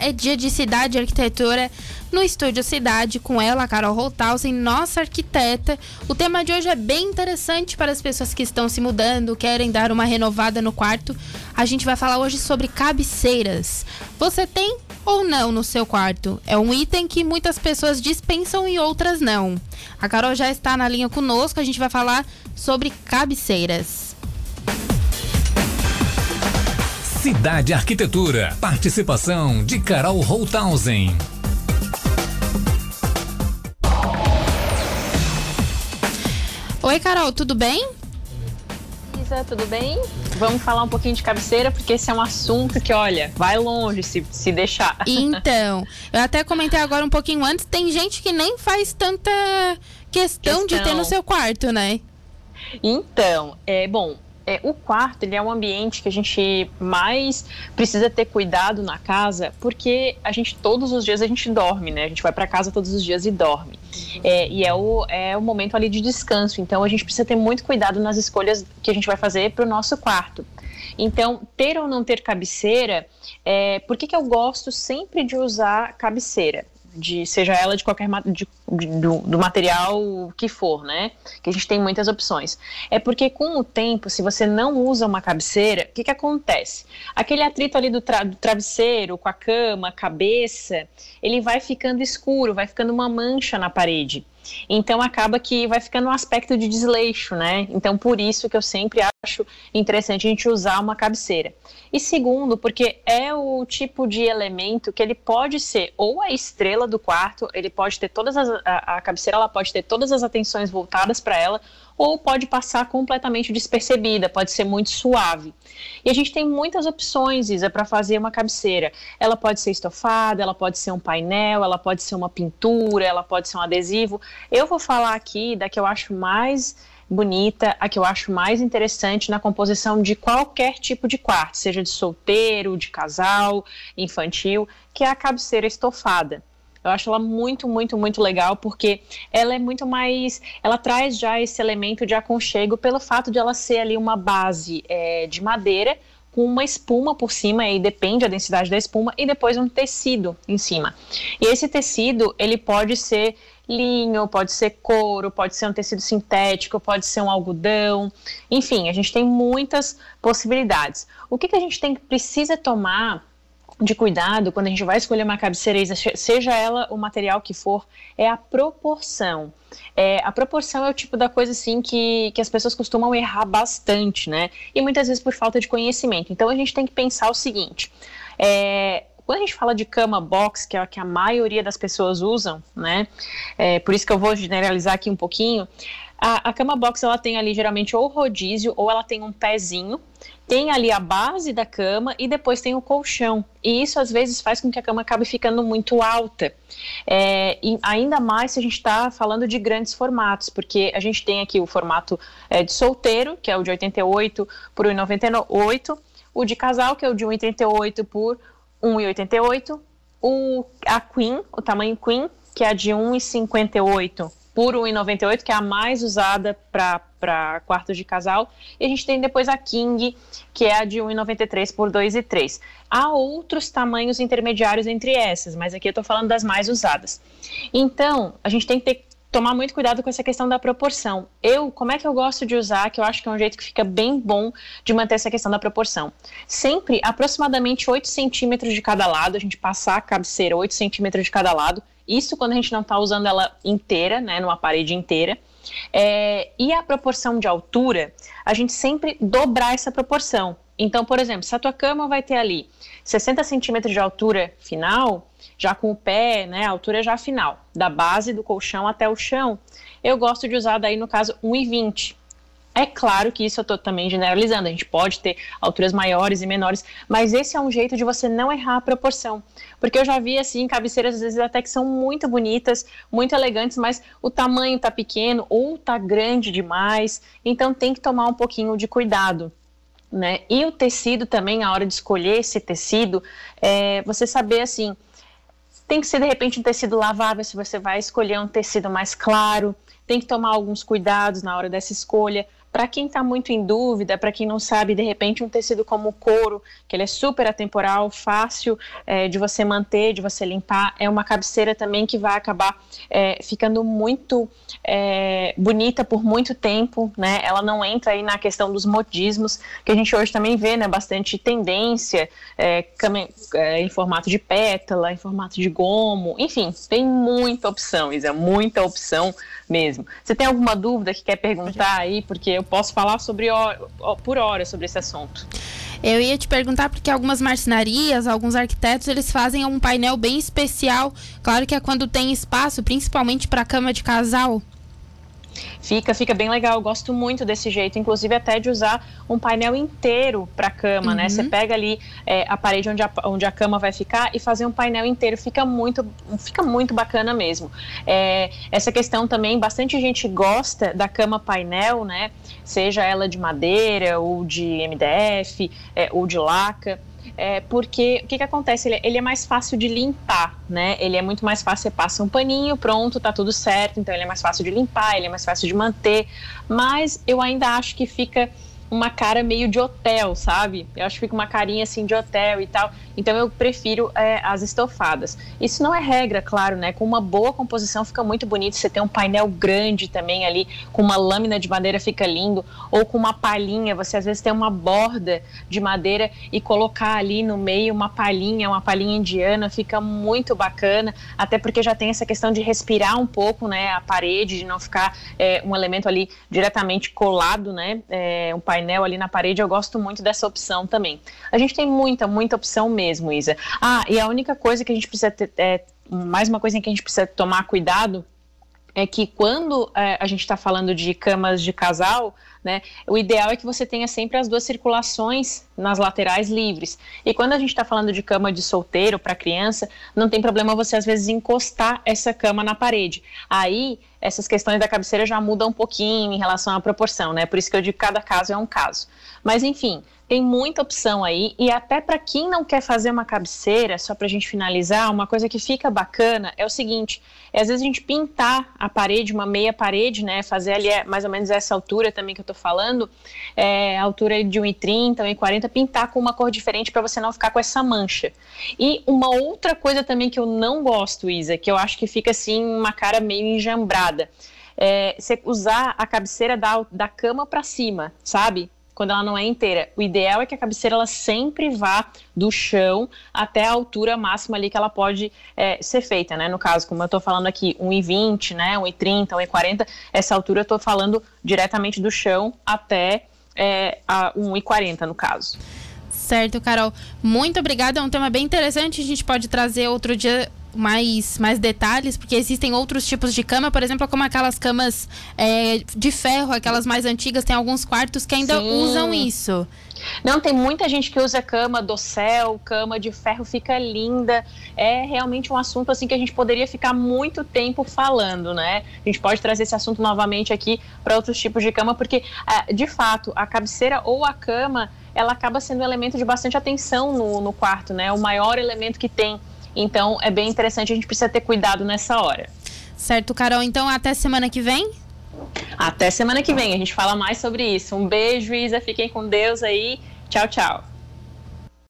é dia de cidade e arquitetura no Estúdio Cidade com ela, Carol Holthausen, nossa arquiteta. O tema de hoje é bem interessante para as pessoas que estão se mudando, querem dar uma renovada no quarto. A gente vai falar hoje sobre cabeceiras. Você tem ou não no seu quarto? É um item que muitas pessoas dispensam e outras não. A Carol já está na linha conosco, a gente vai falar sobre cabeceiras. Cidade Arquitetura. Participação de Carol Holthausen. Oi, Carol, tudo bem? Isa, tudo bem? Vamos falar um pouquinho de cabeceira, porque esse é um assunto que, olha, vai longe se, se deixar. Então, eu até comentei agora um pouquinho antes, tem gente que nem faz tanta questão, questão. de ter no seu quarto, né? Então, é bom, é, o quarto ele é um ambiente que a gente mais precisa ter cuidado na casa, porque a gente todos os dias a gente dorme, né? A gente vai para casa todos os dias e dorme. É, e é o, é o momento ali de descanso. Então a gente precisa ter muito cuidado nas escolhas que a gente vai fazer para o nosso quarto. Então, ter ou não ter cabeceira, é, por que, que eu gosto sempre de usar cabeceira? De seja ela de qualquer de, do, do, material que for, né? Que a gente tem muitas opções. É porque com o tempo, se você não usa uma cabeceira, o que, que acontece? Aquele atrito ali do, tra, do travesseiro com a cama, cabeça, ele vai ficando escuro, vai ficando uma mancha na parede. Então acaba que vai ficando um aspecto de desleixo, né? Então por isso que eu sempre acho interessante a gente usar uma cabeceira. E segundo, porque é o tipo de elemento que ele pode ser ou a estrela do quarto, ele pode ter todas as a, a cabeceira, ela pode ter todas as atenções voltadas para ela, ou pode passar completamente despercebida, pode ser muito suave. E a gente tem muitas opções, Isa, para fazer uma cabeceira. Ela pode ser estofada, ela pode ser um painel, ela pode ser uma pintura, ela pode ser um adesivo. Eu vou falar aqui da que eu acho mais bonita, a que eu acho mais interessante na composição de qualquer tipo de quarto, seja de solteiro, de casal, infantil, que é a cabeceira estofada. Eu acho ela muito, muito, muito legal porque ela é muito mais. Ela traz já esse elemento de aconchego pelo fato de ela ser ali uma base é, de madeira com uma espuma por cima, e depende da densidade da espuma, e depois um tecido em cima. E esse tecido, ele pode ser linho, pode ser couro, pode ser um tecido sintético, pode ser um algodão, enfim, a gente tem muitas possibilidades. O que, que a gente tem que precisa tomar de cuidado quando a gente vai escolher uma cabeceira, seja ela o material que for, é a proporção. É, a proporção é o tipo da coisa assim que, que as pessoas costumam errar bastante, né? E muitas vezes por falta de conhecimento. Então a gente tem que pensar o seguinte: é, quando a gente fala de cama box, que é a que a maioria das pessoas usam, né? É, por isso que eu vou generalizar aqui um pouquinho. A, a cama box ela tem ali geralmente ou rodízio ou ela tem um pezinho, tem ali a base da cama e depois tem o colchão. E isso às vezes faz com que a cama acabe ficando muito alta. É, e ainda mais se a gente está falando de grandes formatos, porque a gente tem aqui o formato é, de solteiro, que é o de 88 por 1,98, o de casal, que é o de 1,38 por 1,88, o, a Queen, o tamanho Queen, que é a de 1,58 por 1,98, que é a mais usada para quartos de casal. E a gente tem depois a King, que é a de 1,93 por 2,3. Há outros tamanhos intermediários entre essas, mas aqui eu estou falando das mais usadas. Então, a gente tem que ter tomar muito cuidado com essa questão da proporção. Eu, como é que eu gosto de usar, que eu acho que é um jeito que fica bem bom de manter essa questão da proporção? Sempre aproximadamente 8 centímetros de cada lado, a gente passar a cabeceira 8 centímetros de cada lado, isso quando a gente não está usando ela inteira, né, numa parede inteira. É, e a proporção de altura, a gente sempre dobrar essa proporção. Então, por exemplo, se a tua cama vai ter ali 60 centímetros de altura final, já com o pé, né, a altura já final, da base do colchão até o chão, eu gosto de usar daí, no caso, 1,20. É claro que isso eu estou também generalizando, a gente pode ter alturas maiores e menores, mas esse é um jeito de você não errar a proporção. Porque eu já vi, assim, cabeceiras às vezes até que são muito bonitas, muito elegantes, mas o tamanho está pequeno ou está grande demais, então tem que tomar um pouquinho de cuidado. Né? E o tecido também, a hora de escolher esse tecido, é você saber assim, tem que ser de repente um tecido lavável se você vai escolher um tecido mais claro, tem que tomar alguns cuidados na hora dessa escolha para quem está muito em dúvida, para quem não sabe, de repente um tecido como o couro, que ele é super atemporal, fácil é, de você manter, de você limpar, é uma cabeceira também que vai acabar é, ficando muito é, bonita por muito tempo, né? Ela não entra aí na questão dos modismos, que a gente hoje também vê, né? Bastante tendência é, é, em formato de pétala, em formato de gomo, enfim, tem muita opção, Isa, muita opção mesmo. Você tem alguma dúvida que quer perguntar aí? Porque eu posso falar sobre por hora sobre esse assunto. Eu ia te perguntar porque algumas marcenarias, alguns arquitetos, eles fazem um painel bem especial. Claro que é quando tem espaço, principalmente para cama de casal. Fica, fica bem legal. Eu gosto muito desse jeito, inclusive até de usar um painel inteiro para cama, uhum. né? Você uhum. pega ali é, a parede onde a, onde a cama vai ficar e fazer um painel inteiro. Fica muito, fica muito bacana mesmo. É, essa questão também, bastante gente gosta da cama painel, né? Seja ela de madeira ou de MDF é, ou de laca é, porque o que, que acontece? Ele, ele, é mais fácil de limpar, né? Ele é muito mais fácil, você passa um paninho, pronto, tá tudo certo, então ele é mais fácil de limpar, ele é mais fácil de manter, mas eu ainda acho que fica uma cara meio de hotel, sabe? Eu acho que fica uma carinha assim de hotel e tal. Então eu prefiro é, as estofadas. Isso não é regra, claro, né? Com uma boa composição fica muito bonito. Você tem um painel grande também ali, com uma lâmina de madeira fica lindo. Ou com uma palhinha, você às vezes tem uma borda de madeira e colocar ali no meio uma palhinha, uma palhinha indiana, fica muito bacana. Até porque já tem essa questão de respirar um pouco, né? A parede, de não ficar é, um elemento ali diretamente colado, né? É, um painel painel ali na parede, eu gosto muito dessa opção também. A gente tem muita, muita opção mesmo, Isa. Ah, e a única coisa que a gente precisa ter, é, mais uma coisa em que a gente precisa tomar cuidado é que quando é, a gente está falando de camas de casal, né, o ideal é que você tenha sempre as duas circulações nas laterais livres. E quando a gente está falando de cama de solteiro para criança, não tem problema você às vezes encostar essa cama na parede. Aí essas questões da cabeceira já mudam um pouquinho em relação à proporção, né? Por isso que eu digo que cada caso é um caso. Mas enfim, tem muita opção aí e até para quem não quer fazer uma cabeceira, só para a gente finalizar, uma coisa que fica bacana é o seguinte: é às vezes a gente pintar a parede, uma meia parede, né? Fazer ali é mais ou menos essa altura também que eu estou falando, é, altura de 1,30, 1,40, pintar com uma cor diferente para você não ficar com essa mancha. E uma outra coisa também que eu não gosto, Isa, que eu acho que fica assim uma cara meio enjambrada. É, você usar a cabeceira da, da cama para cima, sabe? quando ela não é inteira. O ideal é que a cabeceira ela sempre vá do chão até a altura máxima ali que ela pode é, ser feita, né? No caso, como eu estou falando aqui, 1,20, né? 1,30, 1,40, essa altura eu estou falando diretamente do chão até é, a 1,40 no caso. Certo, Carol. Muito obrigada. É um tema bem interessante. A gente pode trazer outro dia mais, mais detalhes, porque existem outros tipos de cama, por exemplo, como aquelas camas é, de ferro, aquelas mais antigas, tem alguns quartos que ainda Sim. usam isso. Não, tem muita gente que usa cama do céu, cama de ferro, fica linda. É realmente um assunto assim que a gente poderia ficar muito tempo falando, né? A gente pode trazer esse assunto novamente aqui para outros tipos de cama, porque é, de fato a cabeceira ou a cama ela acaba sendo um elemento de bastante atenção no, no quarto, né? O maior elemento que tem então é bem interessante, a gente precisa ter cuidado nessa hora. Certo, Carol. Então até semana que vem? Até semana que vem, a gente fala mais sobre isso. Um beijo, Isa. Fiquem com Deus aí. Tchau, tchau.